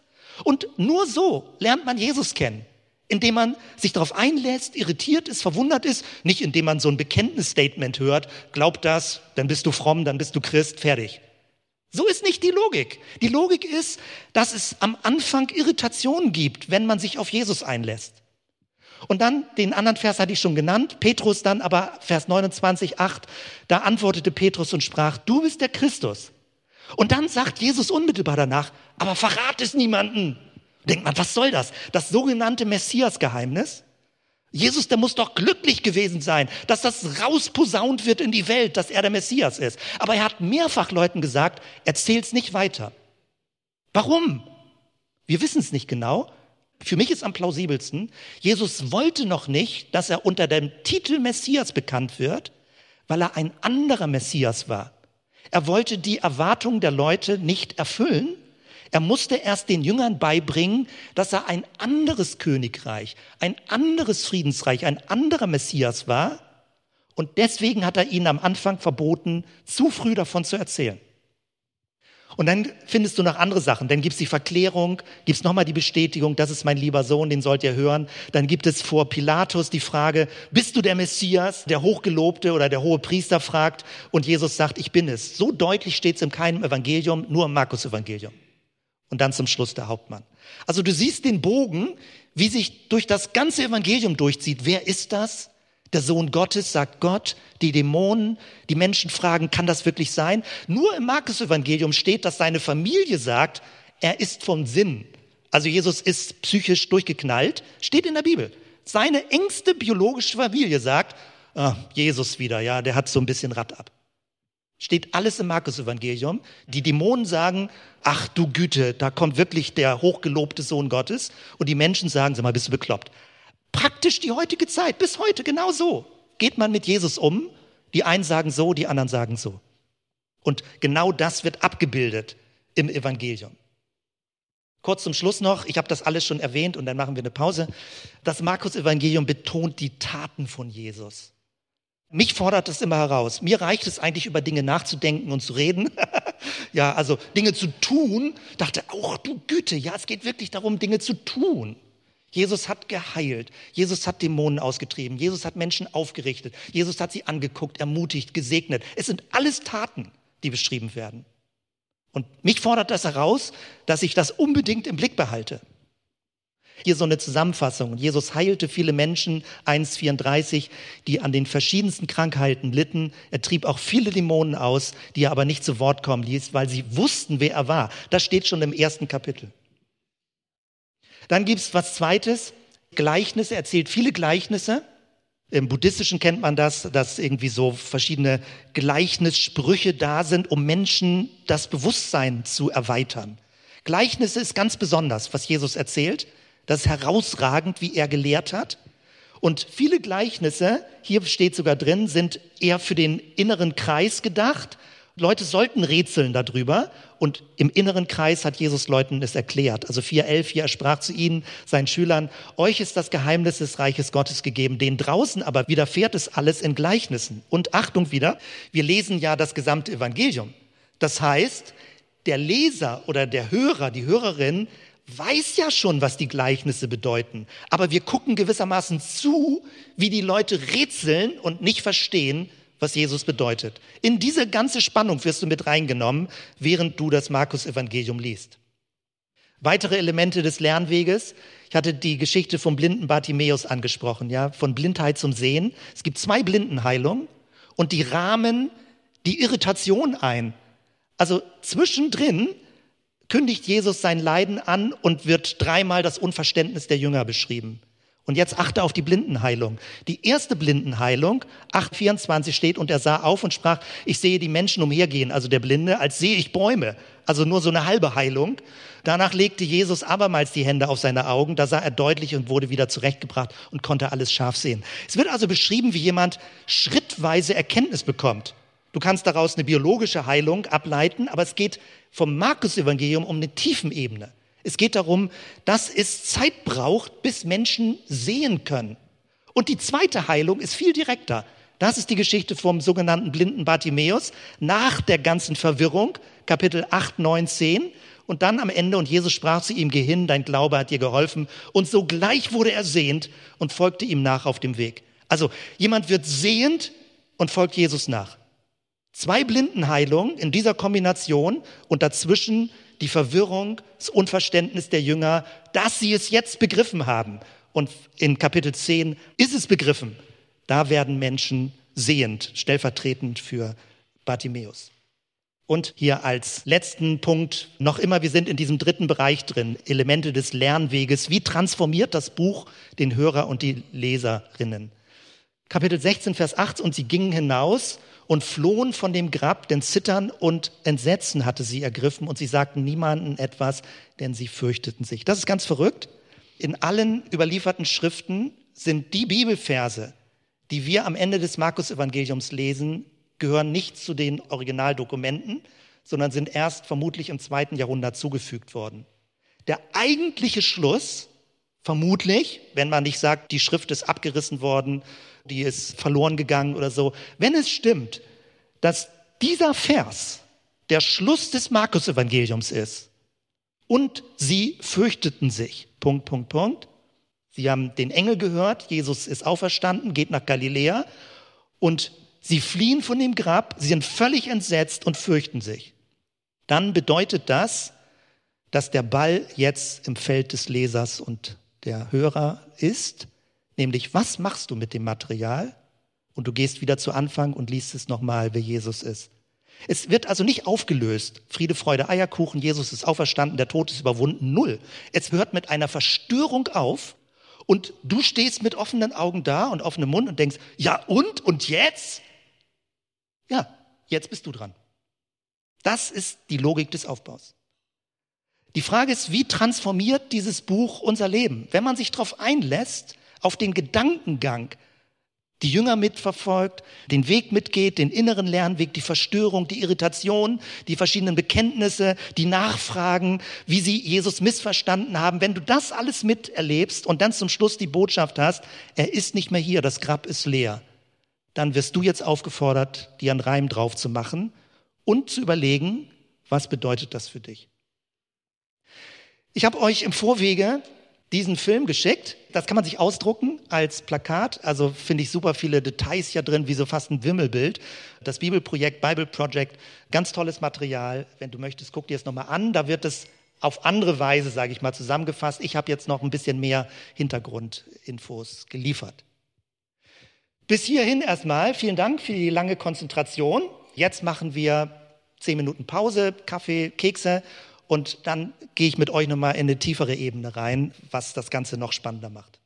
Und nur so lernt man Jesus kennen. Indem man sich darauf einlässt, irritiert ist, verwundert ist, nicht indem man so ein Bekenntnisstatement hört, glaub das, dann bist du fromm, dann bist du Christ, fertig. So ist nicht die Logik. Die Logik ist, dass es am Anfang Irritationen gibt, wenn man sich auf Jesus einlässt. Und dann, den anderen Vers hatte ich schon genannt, Petrus dann aber, Vers 29, 8, da antwortete Petrus und sprach, du bist der Christus. Und dann sagt Jesus unmittelbar danach, aber verrat es niemanden. Denkt man, was soll das? Das sogenannte Messias-Geheimnis? Jesus, der muss doch glücklich gewesen sein, dass das rausposaunt wird in die Welt, dass er der Messias ist. Aber er hat mehrfach Leuten gesagt, erzähl's nicht weiter. Warum? Wir wissen es nicht genau, für mich ist am plausibelsten, Jesus wollte noch nicht, dass er unter dem Titel Messias bekannt wird, weil er ein anderer Messias war. Er wollte die Erwartungen der Leute nicht erfüllen. Er musste erst den Jüngern beibringen, dass er ein anderes Königreich, ein anderes Friedensreich, ein anderer Messias war. Und deswegen hat er ihnen am Anfang verboten, zu früh davon zu erzählen. Und dann findest du noch andere Sachen. Dann gibt's die Verklärung, gibt's nochmal die Bestätigung, das ist mein lieber Sohn, den sollt ihr hören. Dann gibt es vor Pilatus die Frage, bist du der Messias? Der Hochgelobte oder der hohe Priester fragt und Jesus sagt, ich bin es. So deutlich steht's in keinem Evangelium, nur im Markus-Evangelium. Und dann zum Schluss der Hauptmann. Also du siehst den Bogen, wie sich durch das ganze Evangelium durchzieht. Wer ist das? Der Sohn Gottes sagt Gott, die Dämonen, die Menschen fragen, kann das wirklich sein? Nur im Markus-Evangelium steht, dass seine Familie sagt, er ist vom Sinn. Also Jesus ist psychisch durchgeknallt, steht in der Bibel. Seine engste biologische Familie sagt, ah, Jesus wieder, ja, der hat so ein bisschen Rad ab. Steht alles im Markus-Evangelium. Die Dämonen sagen, ach du Güte, da kommt wirklich der hochgelobte Sohn Gottes. Und die Menschen sagen, sag mal, bist du bekloppt? Praktisch die heutige Zeit, bis heute genau so geht man mit Jesus um. Die einen sagen so, die anderen sagen so. Und genau das wird abgebildet im Evangelium. Kurz zum Schluss noch, ich habe das alles schon erwähnt und dann machen wir eine Pause. Das Markus-Evangelium betont die Taten von Jesus. Mich fordert das immer heraus. Mir reicht es eigentlich, über Dinge nachzudenken und zu reden. ja, also Dinge zu tun. Dachte, auch du Güte, ja, es geht wirklich darum, Dinge zu tun. Jesus hat geheilt. Jesus hat Dämonen ausgetrieben. Jesus hat Menschen aufgerichtet. Jesus hat sie angeguckt, ermutigt, gesegnet. Es sind alles Taten, die beschrieben werden. Und mich fordert das heraus, dass ich das unbedingt im Blick behalte. Hier so eine Zusammenfassung. Jesus heilte viele Menschen, 1,34, die an den verschiedensten Krankheiten litten. Er trieb auch viele Dämonen aus, die er aber nicht zu Wort kommen ließ, weil sie wussten, wer er war. Das steht schon im ersten Kapitel. Dann gibt's was Zweites, Gleichnisse, er erzählt viele Gleichnisse. Im Buddhistischen kennt man das, dass irgendwie so verschiedene Gleichnissprüche da sind, um Menschen das Bewusstsein zu erweitern. Gleichnisse ist ganz besonders, was Jesus erzählt. Das ist herausragend, wie er gelehrt hat. Und viele Gleichnisse, hier steht sogar drin, sind eher für den inneren Kreis gedacht. Leute sollten rätseln darüber und im inneren Kreis hat Jesus Leuten es erklärt. Also 4.11 hier, er sprach zu ihnen, seinen Schülern, euch ist das Geheimnis des Reiches Gottes gegeben, den draußen aber widerfährt es alles in Gleichnissen. Und Achtung wieder, wir lesen ja das gesamte Evangelium. Das heißt, der Leser oder der Hörer, die Hörerin weiß ja schon, was die Gleichnisse bedeuten. Aber wir gucken gewissermaßen zu, wie die Leute rätseln und nicht verstehen, was Jesus bedeutet. In diese ganze Spannung wirst du mit reingenommen, während du das Markus-Evangelium liest. Weitere Elemente des Lernweges. Ich hatte die Geschichte vom blinden Bartimäus angesprochen, ja, von Blindheit zum Sehen. Es gibt zwei Blindenheilungen und die rahmen die Irritation ein. Also zwischendrin kündigt Jesus sein Leiden an und wird dreimal das Unverständnis der Jünger beschrieben. Und jetzt achte auf die Blindenheilung. Die erste Blindenheilung, 8,24 steht, und er sah auf und sprach, ich sehe die Menschen umhergehen, also der Blinde, als sehe ich Bäume. Also nur so eine halbe Heilung. Danach legte Jesus abermals die Hände auf seine Augen, da sah er deutlich und wurde wieder zurechtgebracht und konnte alles scharf sehen. Es wird also beschrieben, wie jemand schrittweise Erkenntnis bekommt. Du kannst daraus eine biologische Heilung ableiten, aber es geht vom Markus-Evangelium um eine Tiefenebene. Es geht darum, dass es Zeit braucht, bis Menschen sehen können. Und die zweite Heilung ist viel direkter. Das ist die Geschichte vom sogenannten blinden Bartimäus nach der ganzen Verwirrung, Kapitel 8, 9, 10. Und dann am Ende, und Jesus sprach zu ihm, geh hin, dein Glaube hat dir geholfen. Und sogleich wurde er sehend und folgte ihm nach auf dem Weg. Also jemand wird sehend und folgt Jesus nach. Zwei Blindenheilungen in dieser Kombination und dazwischen die Verwirrung, das Unverständnis der Jünger, dass sie es jetzt begriffen haben. Und in Kapitel 10 ist es begriffen. Da werden Menschen sehend, stellvertretend für Bartimäus. Und hier als letzten Punkt noch immer, wir sind in diesem dritten Bereich drin, Elemente des Lernweges. Wie transformiert das Buch den Hörer und die Leserinnen? Kapitel 16, Vers 8, und sie gingen hinaus und flohen von dem Grab, denn Zittern und Entsetzen hatte sie ergriffen und sie sagten niemanden etwas, denn sie fürchteten sich. Das ist ganz verrückt. In allen überlieferten Schriften sind die Bibelverse, die wir am Ende des Markus-Evangeliums lesen, gehören nicht zu den Originaldokumenten, sondern sind erst vermutlich im zweiten Jahrhundert zugefügt worden. Der eigentliche Schluss, vermutlich, wenn man nicht sagt, die Schrift ist abgerissen worden die ist verloren gegangen oder so. Wenn es stimmt, dass dieser Vers der Schluss des Markus-Evangeliums ist und sie fürchteten sich, Punkt, Punkt, Punkt. Sie haben den Engel gehört, Jesus ist auferstanden, geht nach Galiläa und sie fliehen von dem Grab, sie sind völlig entsetzt und fürchten sich. Dann bedeutet das, dass der Ball jetzt im Feld des Lesers und der Hörer ist Nämlich, was machst du mit dem Material? Und du gehst wieder zu Anfang und liest es nochmal, wer Jesus ist. Es wird also nicht aufgelöst. Friede, Freude, Eierkuchen, Jesus ist auferstanden, der Tod ist überwunden. Null. Es hört mit einer Verstörung auf und du stehst mit offenen Augen da und offenem Mund und denkst, ja und? Und jetzt? Ja, jetzt bist du dran. Das ist die Logik des Aufbaus. Die Frage ist, wie transformiert dieses Buch unser Leben? Wenn man sich darauf einlässt, auf den Gedankengang die Jünger mitverfolgt, den Weg mitgeht, den inneren Lernweg, die Verstörung, die Irritation, die verschiedenen Bekenntnisse, die Nachfragen, wie sie Jesus missverstanden haben. Wenn du das alles miterlebst und dann zum Schluss die Botschaft hast, er ist nicht mehr hier, das Grab ist leer, dann wirst du jetzt aufgefordert, dir einen Reim drauf zu machen und zu überlegen, was bedeutet das für dich. Ich habe euch im Vorwege diesen Film geschickt. Das kann man sich ausdrucken als Plakat. Also finde ich super viele Details hier drin, wie so fast ein Wimmelbild. Das Bibelprojekt, Bible Project, ganz tolles Material. Wenn du möchtest, guck dir es nochmal an. Da wird es auf andere Weise, sage ich mal, zusammengefasst. Ich habe jetzt noch ein bisschen mehr Hintergrundinfos geliefert. Bis hierhin erstmal. Vielen Dank für die lange Konzentration. Jetzt machen wir zehn Minuten Pause, Kaffee, Kekse und dann gehe ich mit euch nochmal in eine tiefere Ebene rein, was das Ganze noch spannender macht.